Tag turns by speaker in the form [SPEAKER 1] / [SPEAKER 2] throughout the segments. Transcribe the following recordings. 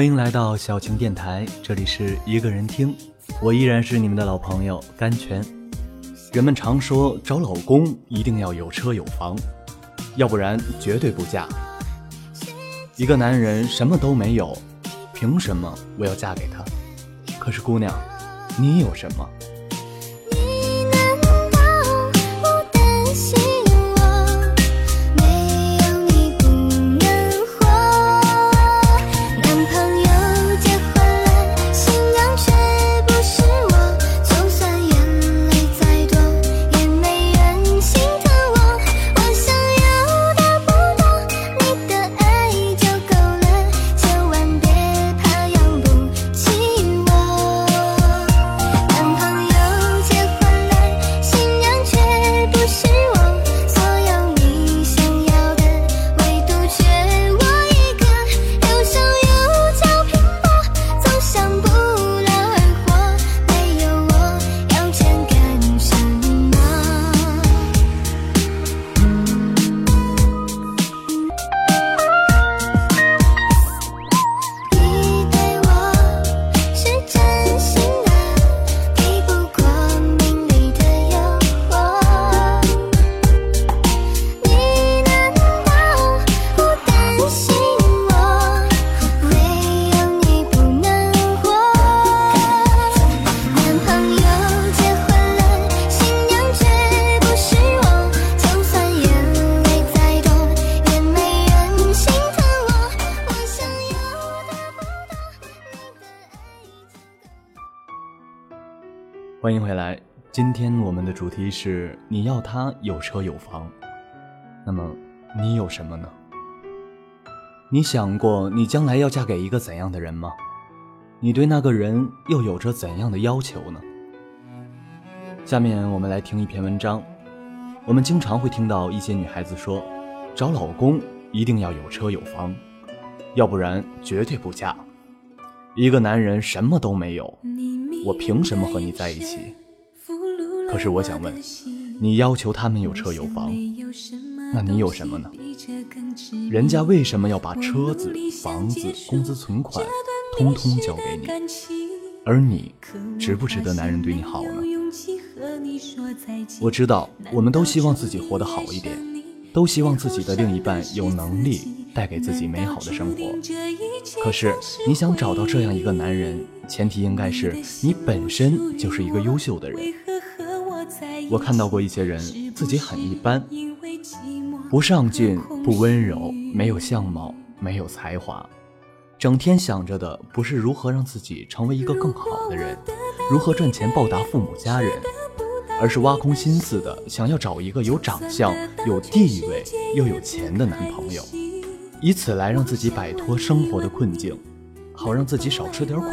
[SPEAKER 1] 欢迎来到小晴电台，这里是一个人听，我依然是你们的老朋友甘泉。人们常说找老公一定要有车有房，要不然绝对不嫁。一个男人什么都没有，凭什么我要嫁给他？可是姑娘，你有什么？欢迎回来，今天我们的主题是你要他有车有房，那么你有什么呢？你想过你将来要嫁给一个怎样的人吗？你对那个人又有着怎样的要求呢？下面我们来听一篇文章。我们经常会听到一些女孩子说，找老公一定要有车有房，要不然绝对不嫁。一个男人什么都没有。我凭什么和你在一起？可是我想问，你要求他们有车有房，那你有什么呢？人家为什么要把车子、房子、工资存款通通交给你？而你值不值得男人对你好呢？我知道，我们都希望自己活得好一点，都希望自己的另一半有能力带给自己美好的生活。可是，你想找到这样一个男人？前提应该是你本身就是一个优秀的人。我看到过一些人自己很一般，不上进，不温柔，没有相貌，没有才华，整天想着的不是如何让自己成为一个更好的人，如何赚钱报答父母家人，而是挖空心思的想要找一个有长相、有地位又有钱的男朋友，以此来让自己摆脱生活的困境，好让自己少吃点苦。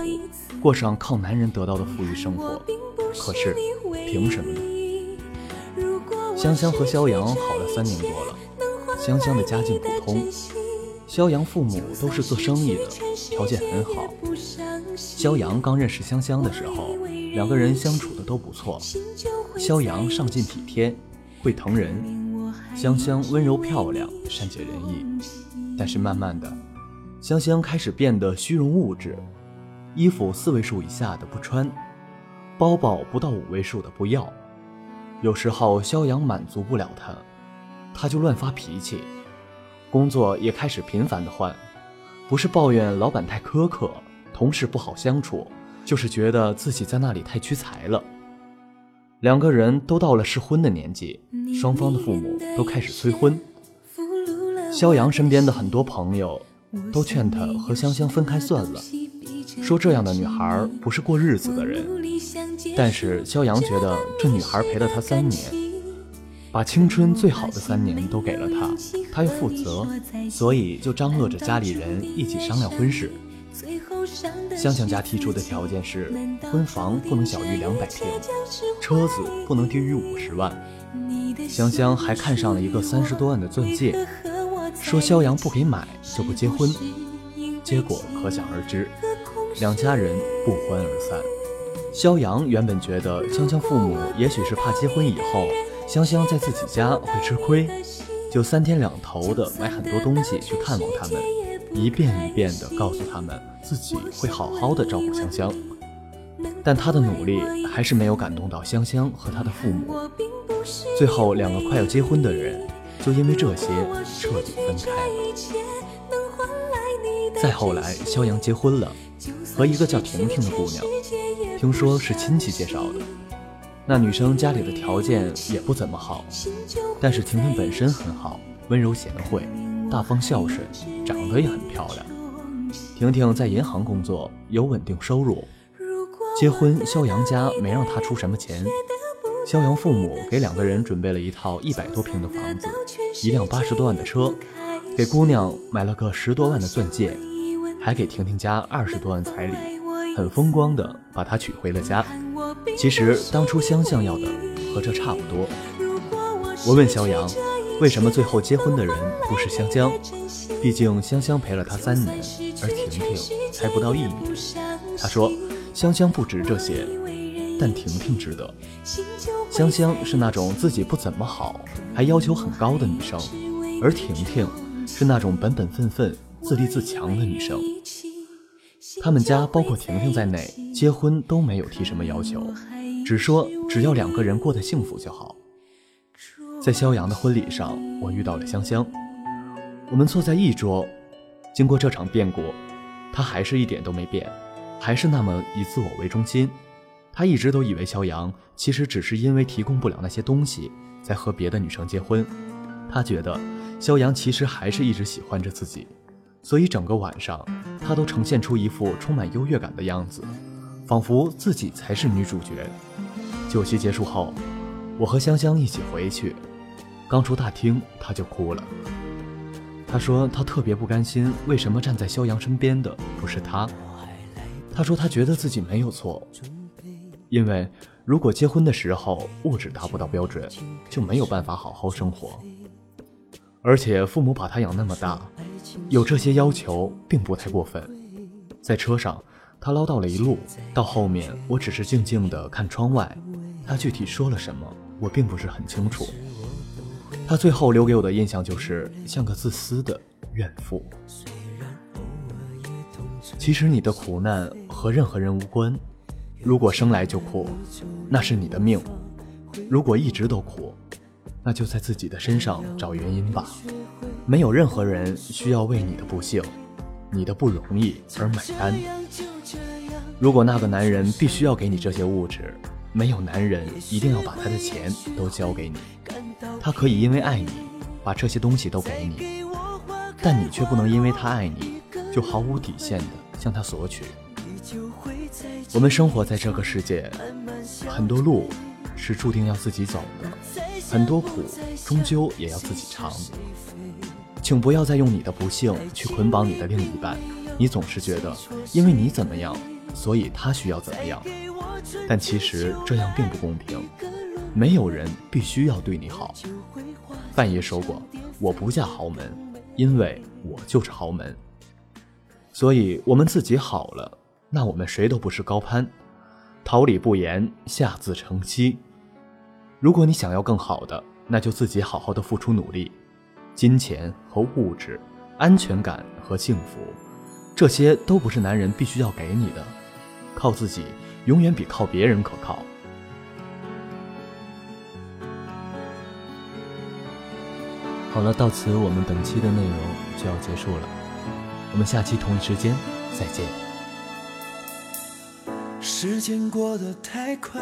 [SPEAKER 1] 过上靠男人得到的富裕生活，可是凭什么呢？香香和肖阳好了三年多了，香香的家境普通，肖阳父母都是做生意的，条件很好。肖阳刚认识香香的时候，两个人相处的都不错。肖阳上进体贴，会疼人；香香温柔漂亮，善解人意。但是慢慢的，香香开始变得虚荣物质。衣服四位数以下的不穿，包包不到五位数的不要。有时候肖阳满足不了他，他就乱发脾气。工作也开始频繁的换，不是抱怨老板太苛刻，同事不好相处，就是觉得自己在那里太屈才了。两个人都到了适婚的年纪，双方的父母都开始催婚。肖阳身边的很多朋友都劝他和香香分开算了。说这样的女孩不是过日子的人，但是肖阳觉得这女孩陪了他三年，把青春最好的三年都给了他，他要负责，所以就张罗着家里人一起商量婚事。香香家提出的条件是，婚房不能小于两百平，车子不能低于五十万。香香还看上了一个三十多万的钻戒，说肖阳不给买就不结婚，结果可想而知。两家人不欢而散。肖阳原本觉得香香父母也许是怕结婚以后香香在自己家会吃亏，就三天两头的买很多东西去看望他们，一遍一遍的告诉他们自己会好好的照顾香香，但他的努力还是没有感动到香香和他的父母。最后，两个快要结婚的人就因为这些彻底分开了。再后来，肖阳结婚了，和一个叫婷婷的姑娘，听说是亲戚介绍的。那女生家里的条件也不怎么好，但是婷婷本身很好，温柔贤惠。大方孝顺，长得也很漂亮。婷婷在银行工作，有稳定收入。结婚，肖阳家没让她出什么钱。肖阳父母给两个人准备了一套一百多平的房子，一辆八十多万的车，给姑娘买了个十多万的钻戒，还给婷婷家二十多万彩礼，很风光的把她娶回了家。其实当初香香要的和这差不多。我问肖阳。为什么最后结婚的人不是香香？毕竟香香陪了他三年，而婷婷才不到一年。他说：“香香不值这些，但婷婷值得。香香是那种自己不怎么好，还要求很高的女生，而婷婷是那种本本分分、自立自强的女生。他们家包括婷婷在内，结婚都没有提什么要求，只说只要两个人过得幸福就好。”在肖阳的婚礼上，我遇到了香香。我们坐在一桌，经过这场变故，他还是一点都没变，还是那么以自我为中心。他一直都以为肖阳其实只是因为提供不了那些东西，在和别的女生结婚。他觉得肖阳其实还是一直喜欢着自己，所以整个晚上他都呈现出一副充满优越感的样子，仿佛自己才是女主角。酒席结束后，我和香香一起回去。刚出大厅，他就哭了。他说他特别不甘心，为什么站在肖阳身边的不是他？他说他觉得自己没有错，因为如果结婚的时候物质达不到标准，就没有办法好好生活。而且父母把他养那么大，有这些要求并不太过分。在车上，他唠叨了一路，到后面我只是静静地看窗外。他具体说了什么，我并不是很清楚。他最后留给我的印象就是像个自私的怨妇。其实你的苦难和任何人无关。如果生来就苦，那是你的命；如果一直都苦，那就在自己的身上找原因吧。没有任何人需要为你的不幸、你的不容易而买单。如果那个男人必须要给你这些物质，没有男人一定要把他的钱都交给你。他可以因为爱你，把这些东西都给你，但你却不能因为他爱你，就毫无底线的向他索取。我们生活在这个世界，很多路是注定要自己走的，很多苦终究也要自己尝。请不要再用你的不幸去捆绑你的另一半，你总是觉得因为你怎么样，所以他需要怎么样，但其实这样并不公平。没有人必须要对你好。范爷说过：“我不嫁豪门，因为我就是豪门。”所以，我们自己好了，那我们谁都不是高攀。桃李不言，下自成蹊。如果你想要更好的，那就自己好好的付出努力。金钱和物质、安全感和幸福，这些都不是男人必须要给你的。靠自己，永远比靠别人可靠。好了，到此我们本期的内容就要结束了，我们下期同一时间再见。时间过得太快，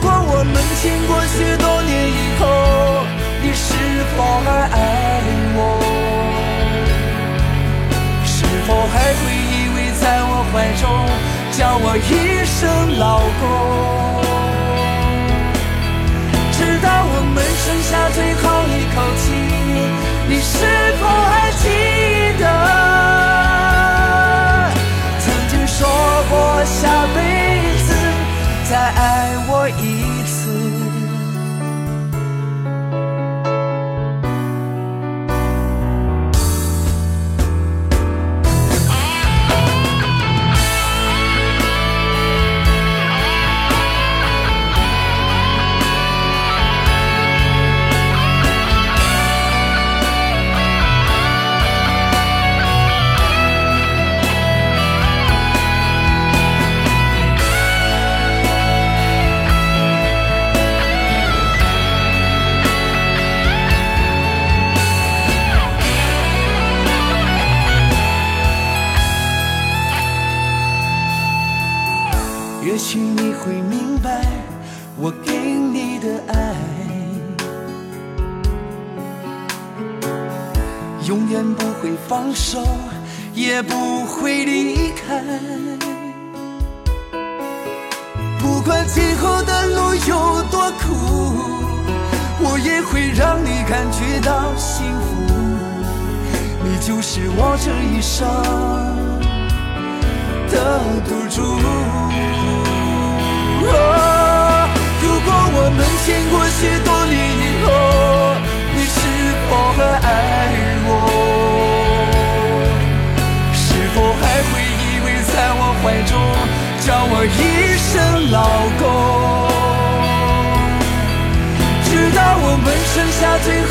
[SPEAKER 2] 如果我们经过许多年以后，你是否还爱我？是否还会依偎在我怀中，叫我一声老公？直到我们剩下最后一口气，你是否还记再爱我一次？永远不会放手，也不会离开。不管今后的路有多苦，我也会让你感觉到幸福。你就是我这一生的赌注。如果我们经过许多叫我一声老公？直到我们剩下最后